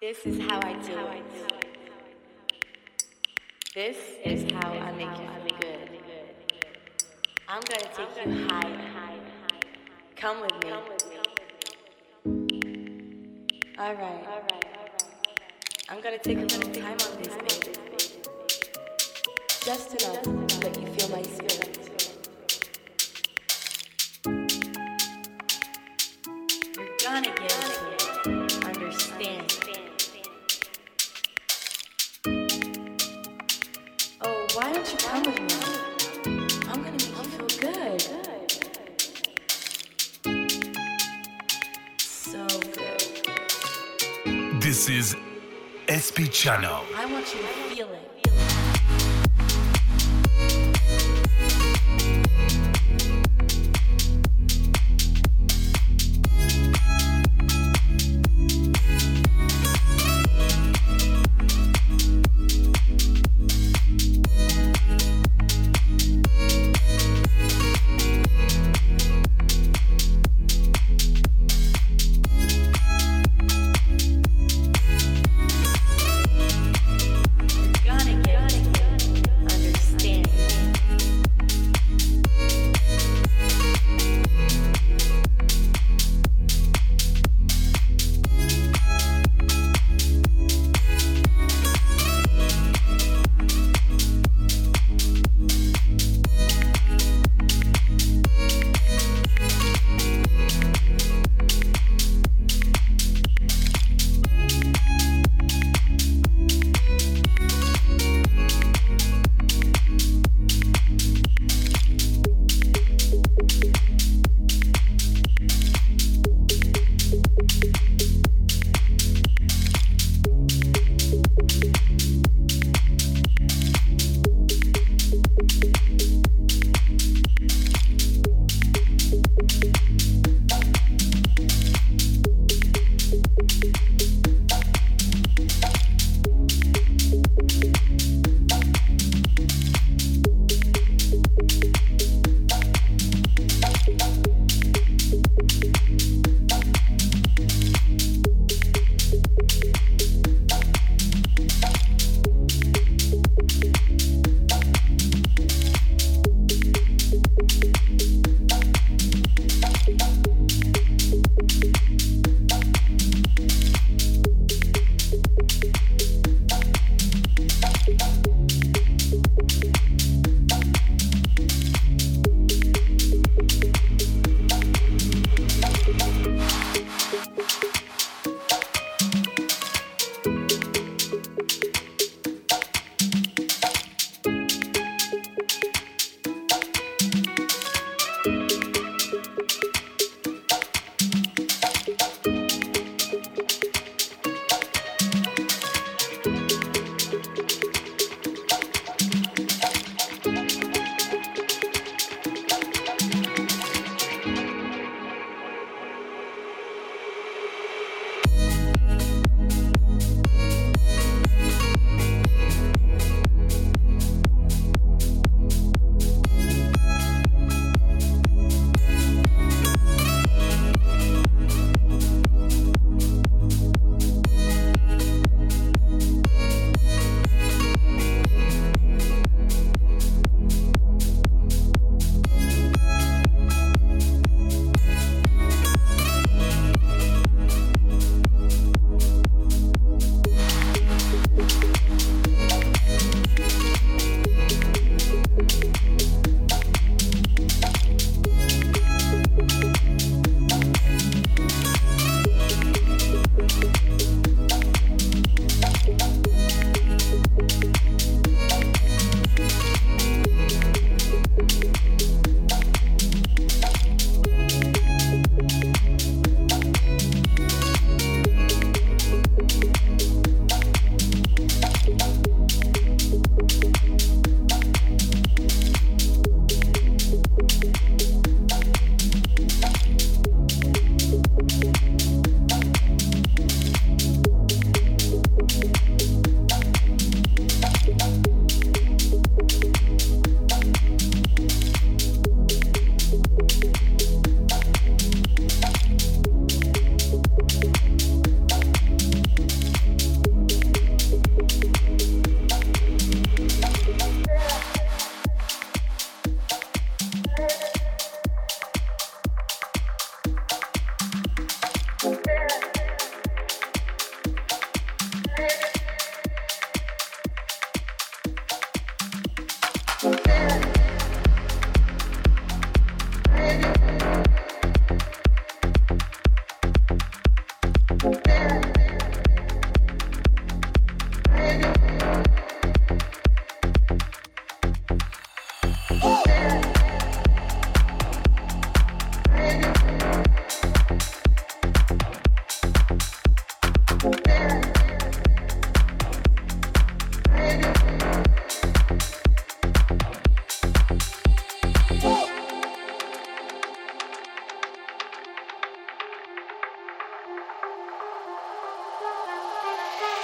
This is how I do it. This is how I make you feel good. I'm gonna take you higher. Come with me. Alright. I'm gonna take a little time on this, baby. Just enough to let you feel my spirit. Channel. I want you to feel it.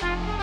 Bye.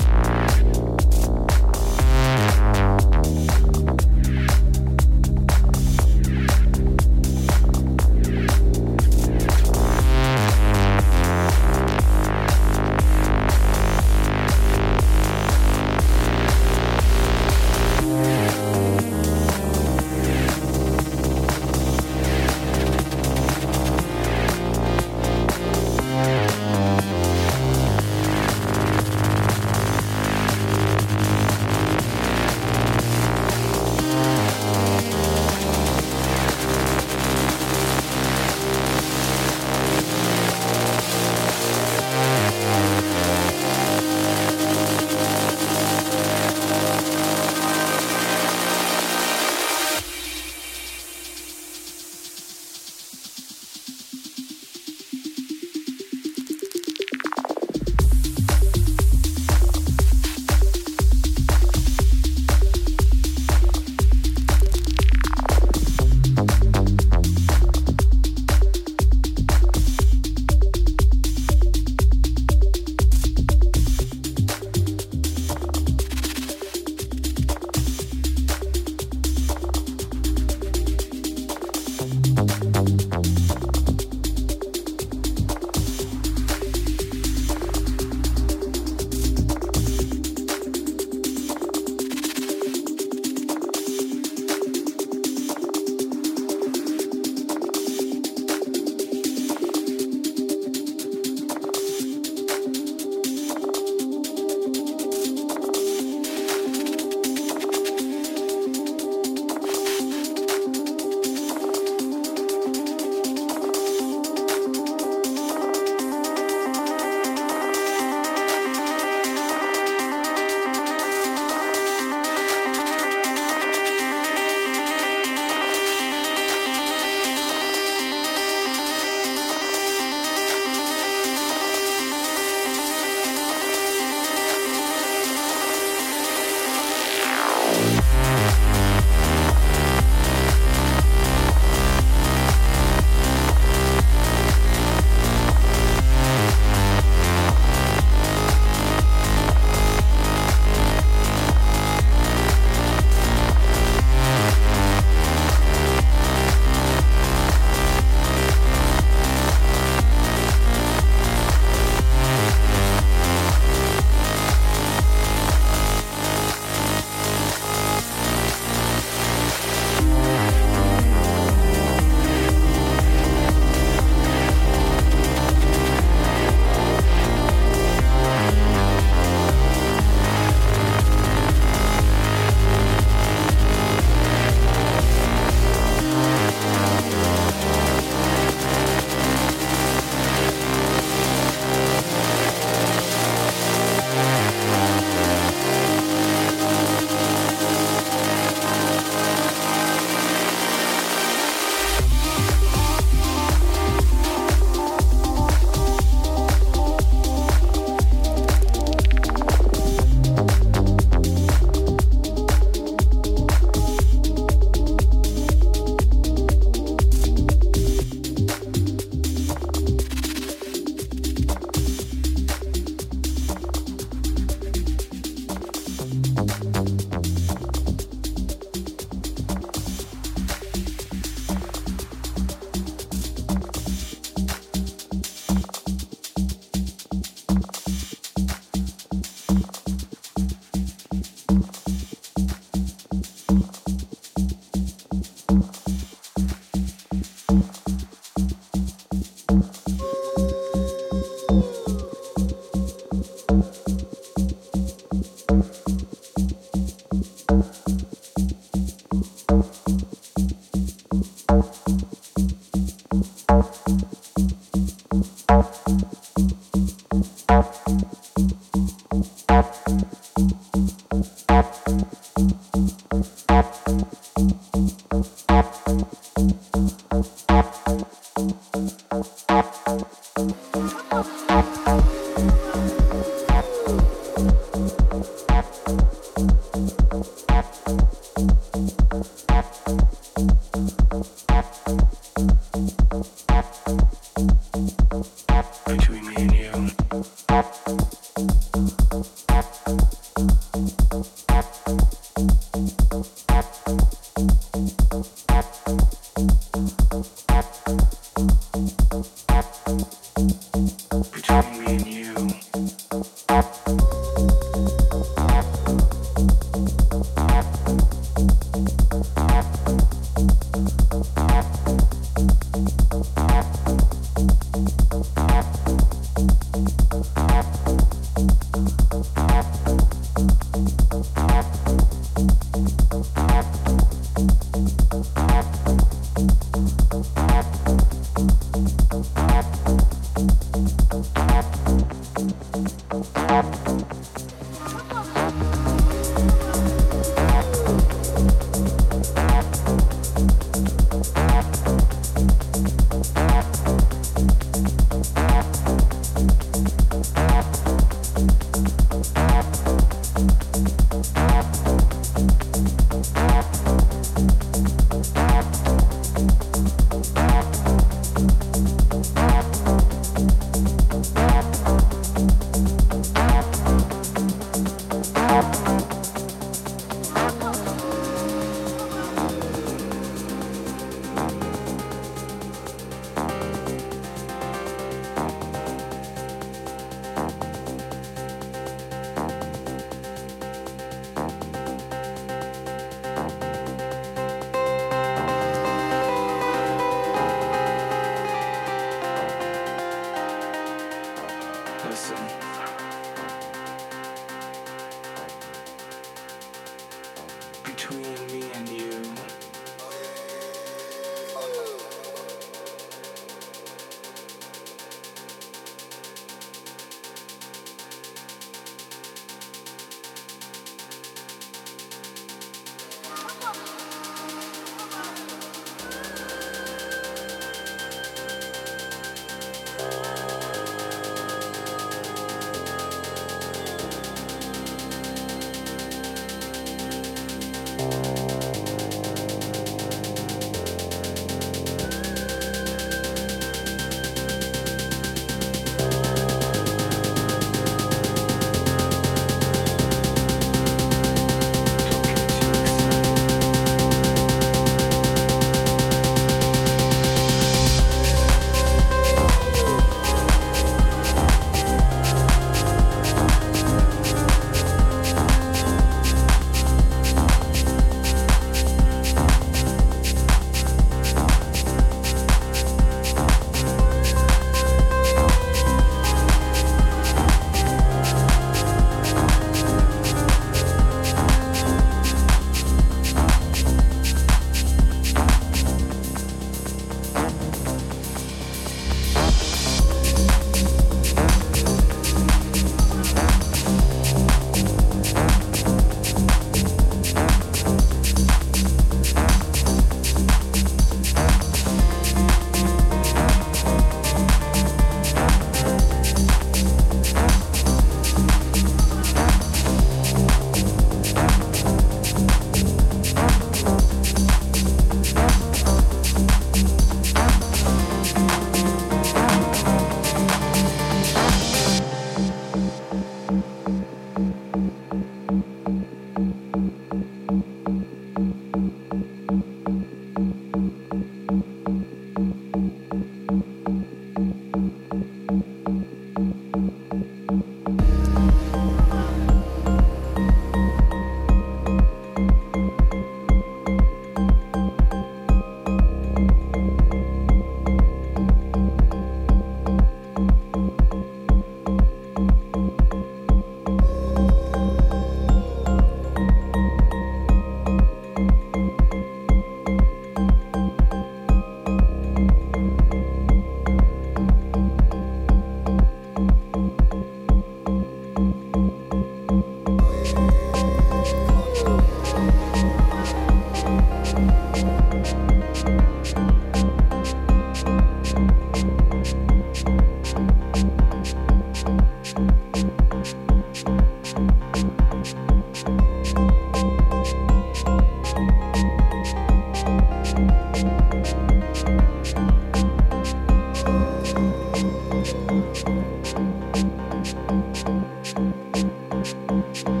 you.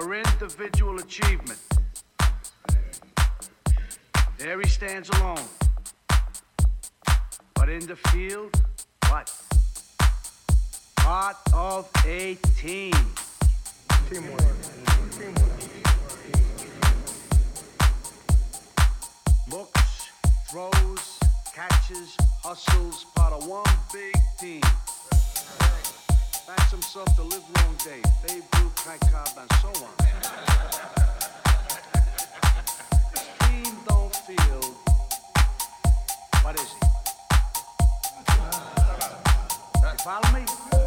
For individual achievement. There he stands alone. But in the field, what? Part of a team. Looks, throws, catches, hustles, part of one big team. Backs himself to live long day. Babe Ruth, Frank Cobb, and so on. This don't feel. What is he? You follow me?